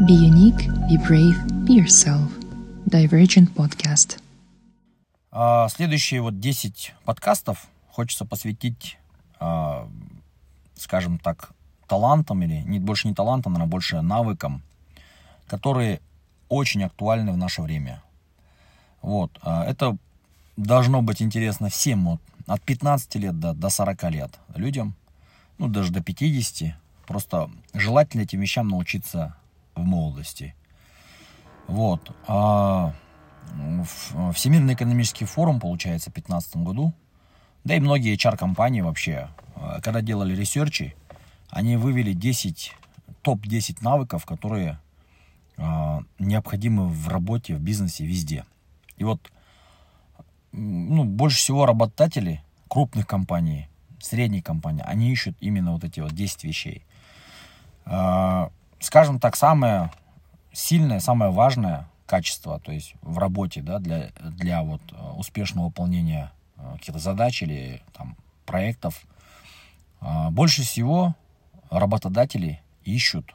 Be unique, be brave, be yourself. Divergent Podcast. А, следующие вот 10 подкастов хочется посвятить, а, скажем так, талантам или не, больше не талантам, наверное, больше навыкам, которые очень актуальны в наше время. Вот. А, это должно быть интересно всем вот, от 15 лет до, до 40 лет людям, ну даже до 50. Просто желательно этим вещам научиться в молодости. Вот. А Всемирный экономический форум, получается, в 2015 году, да и многие HR-компании вообще, а, когда делали ресерчи, они вывели 10, топ-10 навыков, которые э, необходимы в работе, в бизнесе, везде. И вот ну, больше всего работодатели крупных компаний, средних компаний, они ищут именно вот эти вот 10 вещей. Э, скажем так, самое сильное, самое важное качество, то есть в работе, да, для, для вот э, успешного выполнения э, каких-то задач или там проектов, э, больше всего работодатели ищут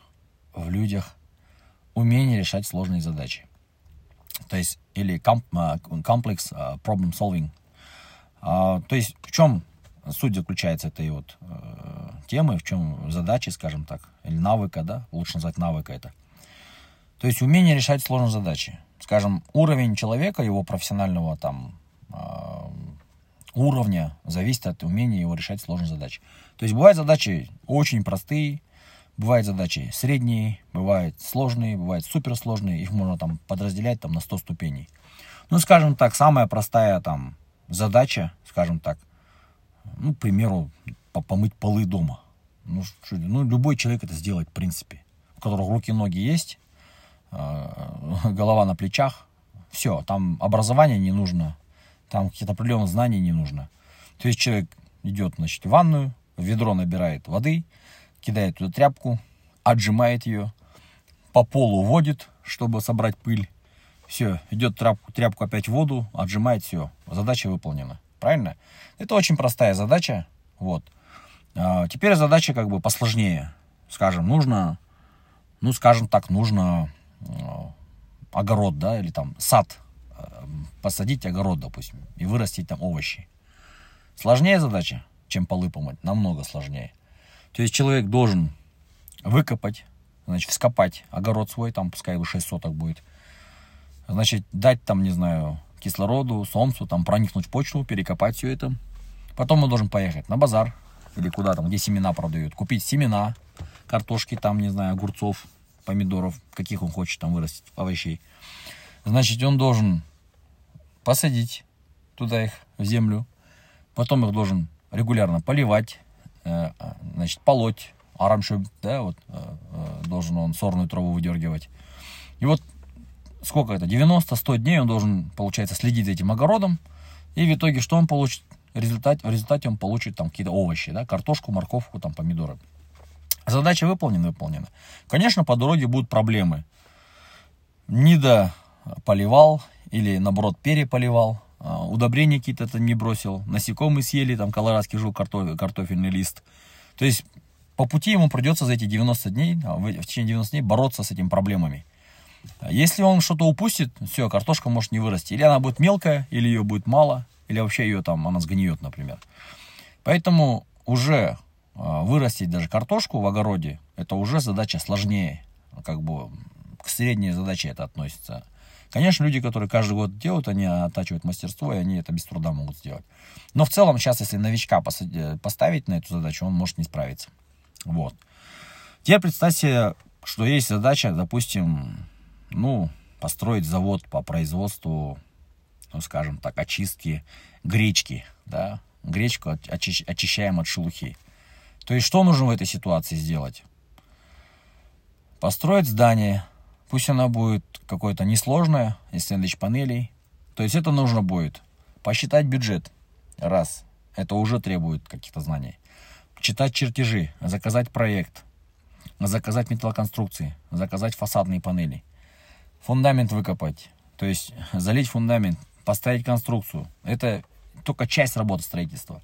в людях умение решать сложные задачи. То есть, или комплекс problem solving. То есть, в чем суть заключается этой вот темы, в чем задачи, скажем так, или навыка, да, лучше назвать навыка это. То есть умение решать сложные задачи. Скажем, уровень человека, его профессионального там а, уровня зависит от умения его решать сложные задачи. То есть бывают задачи очень простые, бывают задачи средние, бывают сложные, бывают суперсложные, их можно там подразделять там на 100 ступеней. Ну, скажем так, самая простая там задача, скажем так, ну, к примеру, помыть полы дома. Ну, ну, любой человек это сделает, в принципе. У которого руки и ноги есть, э, голова на плечах. Все, там образование не нужно, там какие-то определенные знания не нужно. То есть человек идет, значит, в ванную, в ведро набирает воды, кидает туда тряпку, отжимает ее, по полу водит, чтобы собрать пыль. Все, идет тряпку, тряпку опять в воду, отжимает, все, задача выполнена. Правильно? Это очень простая задача. Вот. А, теперь задача как бы посложнее. Скажем, нужно, ну, скажем так, нужно а, огород, да, или там сад, а, посадить огород, допустим, и вырастить там овощи. Сложнее задача, чем полы помыть, намного сложнее. То есть человек должен выкопать, значит, вскопать огород свой, там пускай его 6 соток будет, значит, дать там, не знаю, кислороду, солнцу, там проникнуть в почву, перекопать все это. Потом он должен поехать на базар, или куда там, где семена продают, купить семена, картошки там, не знаю, огурцов, помидоров, каких он хочет там вырастить, овощей. Значит, он должен посадить туда их, в землю, потом их должен регулярно поливать, э, значит, полоть, а раньше, да, вот, э, э, должен он сорную траву выдергивать. И вот сколько это, 90-100 дней он должен, получается, следить за этим огородом, и в итоге что он получит? В результате, в результате он получит там какие-то овощи, да, картошку, морковку, там, помидоры. Задача выполнена, выполнена. Конечно, по дороге будут проблемы. Не до поливал или, наоборот, переполивал, а, удобрения какие-то не бросил, насекомые съели, там, колорадский жук, картофель, картофельный лист. То есть, по пути ему придется за эти 90 дней, а, в течение 90 дней бороться с этими проблемами. Если он что-то упустит, все, картошка может не вырасти. Или она будет мелкая, или ее будет мало, или вообще ее там, она сгниет, например. Поэтому уже а, вырастить даже картошку в огороде, это уже задача сложнее. Как бы к средней задаче это относится. Конечно, люди, которые каждый год делают, они оттачивают мастерство, и они это без труда могут сделать. Но в целом сейчас, если новичка поставить на эту задачу, он может не справиться. Вот. Теперь представьте, что есть задача, допустим, ну, построить завод по производству ну, скажем так, очистки гречки, да, гречку очищ, очищаем от шелухи. То есть, что нужно в этой ситуации сделать? Построить здание, пусть оно будет какое-то несложное, из сэндвич-панелей. То есть, это нужно будет посчитать бюджет, раз, это уже требует каких-то знаний. Читать чертежи, заказать проект, заказать металлоконструкции, заказать фасадные панели, фундамент выкопать, то есть залить фундамент, поставить конструкцию. Это только часть работы строительства.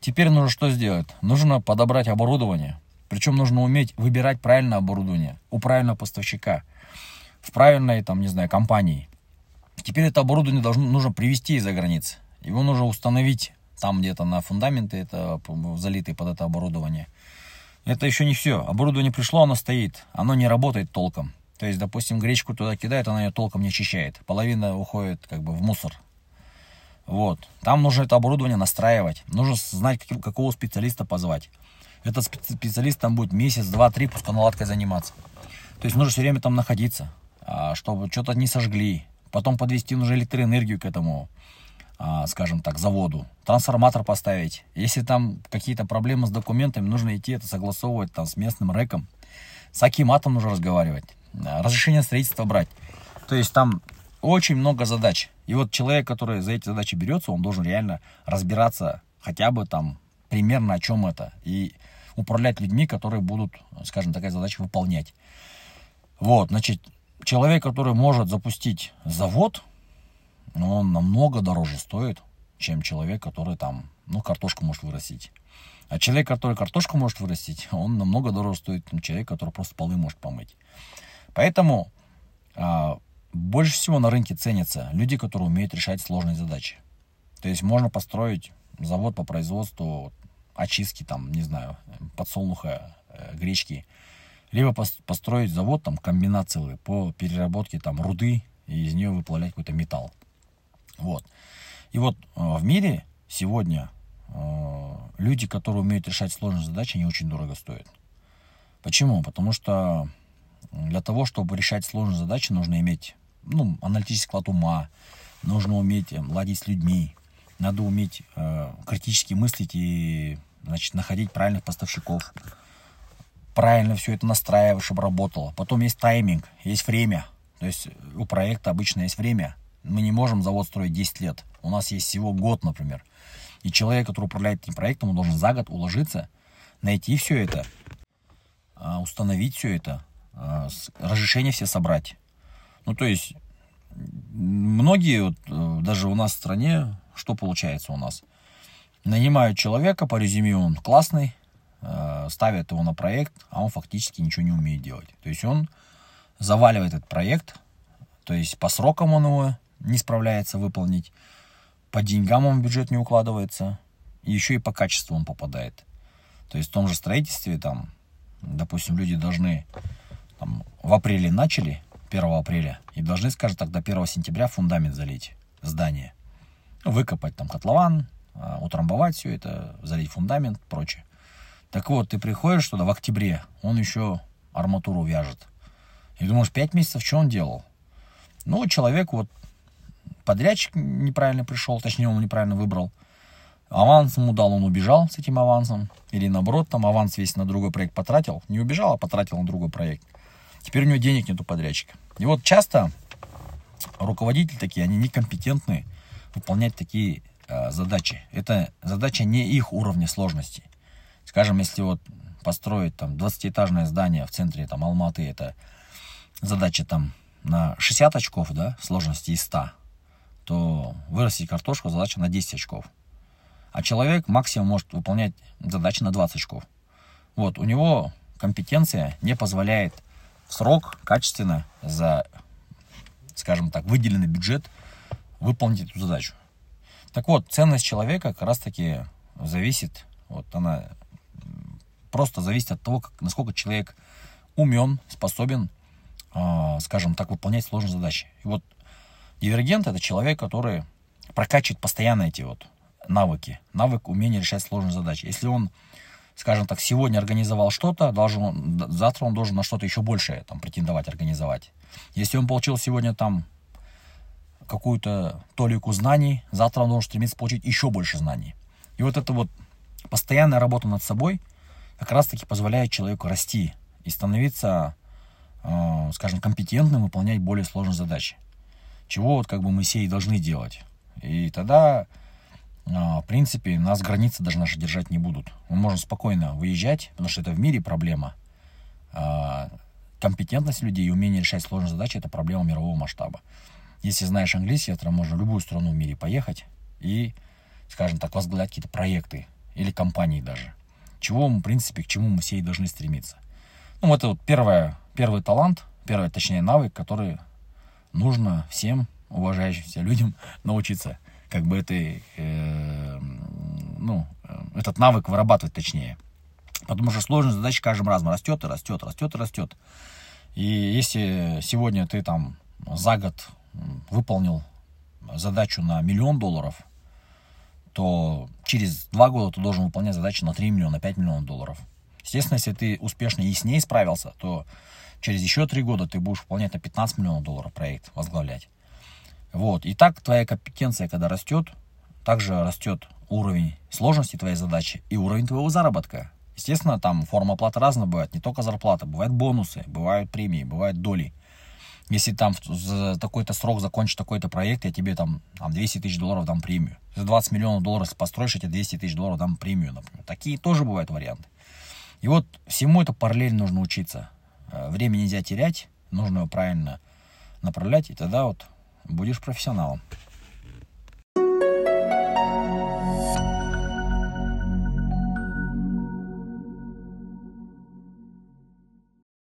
Теперь нужно что сделать? Нужно подобрать оборудование, Причем нужно уметь выбирать правильное оборудование у правильного поставщика, в правильной, там, не знаю, компании. Теперь это оборудование должно, нужно привезти из-за границы. Его нужно установить там где-то на фундаменты, это залитые под это оборудование. Это еще не все. Оборудование пришло, оно стоит. Оно не работает толком. То есть, допустим, гречку туда кидает, она ее толком не очищает. Половина уходит как бы в мусор. Вот. Там нужно это оборудование настраивать. Нужно знать, какого специалиста позвать. Этот специалист там будет месяц, два, три пусконаладкой заниматься. То есть нужно все время там находиться, а, чтобы что-то не сожгли. Потом подвести нужно электроэнергию к этому, а, скажем так, заводу. Трансформатор поставить. Если там какие-то проблемы с документами, нужно идти это согласовывать там с местным рэком. С Акиматом нужно разговаривать. Разрешение строительства брать. То есть там очень много задач. И вот человек, который за эти задачи берется, он должен реально разбираться хотя бы там примерно о чем это. И управлять людьми, которые будут, скажем, такая задача выполнять. Вот, значит, человек, который может запустить завод, он намного дороже стоит, чем человек, который там, ну, картошку может вырастить. А человек, который картошку может вырастить, он намного дороже стоит, чем человек, который просто полы может помыть. Поэтому а, больше всего на рынке ценятся люди, которые умеют решать сложные задачи. То есть можно построить завод по производству очистки, там, не знаю, подсолнуха, э, гречки, либо построить завод, там, комбинат целый по переработке там руды и из нее выплавлять какой-то металл. Вот. И вот э, в мире сегодня э, люди, которые умеют решать сложные задачи, они очень дорого стоят. Почему? Потому что для того, чтобы решать сложные задачи, нужно иметь ну, аналитический склад ума, нужно уметь э, ладить с людьми, надо уметь э, критически мыслить и значит, находить правильных поставщиков, правильно все это настраивать, чтобы работало. Потом есть тайминг, есть время. То есть у проекта обычно есть время. Мы не можем завод строить 10 лет. У нас есть всего год, например. И человек, который управляет этим проектом, он должен за год уложиться, найти все это, а, установить все это, разрешения все собрать. Ну, то есть, многие, вот, э, даже у нас в стране, что получается у нас? Нанимают человека, по резюме он классный, э, ставят его на проект, а он фактически ничего не умеет делать. То есть он заваливает этот проект, то есть по срокам он его не справляется выполнить, по деньгам он в бюджет не укладывается, и еще и по качеству он попадает. То есть в том же строительстве, там, допустим, люди должны там, в апреле начали, 1 апреля, и должны, скажем так, до 1 сентября фундамент залить здание. Выкопать там котлован, а, утрамбовать все это, залить фундамент, прочее. Так вот, ты приходишь туда в октябре, он еще арматуру вяжет. И думаешь, 5 месяцев что он делал? Ну, человек вот, подрядчик неправильно пришел, точнее, он неправильно выбрал. Аванс ему дал, он убежал с этим авансом. Или наоборот, там аванс весь на другой проект потратил. Не убежал, а потратил на другой проект. Теперь у него денег нету подрядчика. И вот часто руководители такие, они некомпетентны выполнять такие э, задачи. Это задача не их уровня сложности. Скажем, если вот построить там 20-этажное здание в центре там Алматы, это задача там на 60 очков, да, сложности из 100, то вырастить картошку задача на 10 очков. А человек максимум может выполнять задачи на 20 очков. Вот, у него компетенция не позволяет в срок, качественно, за, скажем так, выделенный бюджет выполнить эту задачу. Так вот, ценность человека как раз-таки зависит, вот она просто зависит от того, как, насколько человек умен, способен, э, скажем так, выполнять сложные задачи. И вот дивергент это человек, который прокачивает постоянно эти вот навыки, навык умения решать сложные задачи. Если он скажем так, сегодня организовал что-то, должен, завтра он должен на что-то еще большее там, претендовать, организовать. Если он получил сегодня там какую-то толику знаний, завтра он должен стремиться получить еще больше знаний. И вот эта вот постоянная работа над собой как раз-таки позволяет человеку расти и становиться, э, скажем, компетентным, выполнять более сложные задачи. Чего вот как бы мы все и должны делать. И тогда в принципе, нас границы даже наши держать не будут. Мы можем спокойно выезжать, потому что это в мире проблема. А, компетентность людей и умение решать сложные задачи – это проблема мирового масштаба. Если знаешь английский, то можно в любую страну в мире поехать и, скажем так, возглавлять какие-то проекты или компании даже. чего мы, в принципе, к чему мы все и должны стремиться. Ну, это вот первое, первый талант, первый, точнее, навык, который нужно всем уважающимся людям научиться, как бы это, э, ну, этот навык вырабатывать точнее. Потому что сложность задач каждым разом растет и растет, растет и растет. И если сегодня ты там за год выполнил задачу на миллион долларов, то через два года ты должен выполнять задачи на 3 миллиона, 5 миллионов долларов. Естественно, если ты успешно и с ней справился, то через еще три года ты будешь выполнять на 15 миллионов долларов проект, возглавлять. Вот. И так твоя компетенция, когда растет, также растет уровень сложности твоей задачи и уровень твоего заработка. Естественно, там форма оплаты разная бывает, не только зарплата, бывают бонусы, бывают премии, бывают доли. Если там за такой-то срок закончишь такой-то проект, я тебе там, там 200 тысяч долларов дам премию. За 20 миллионов долларов построишь, я тебе 200 тысяч долларов дам премию, например. Такие тоже бывают варианты. И вот всему это параллельно нужно учиться. Э, время нельзя терять, нужно его правильно направлять, и тогда вот будешь профессионалом.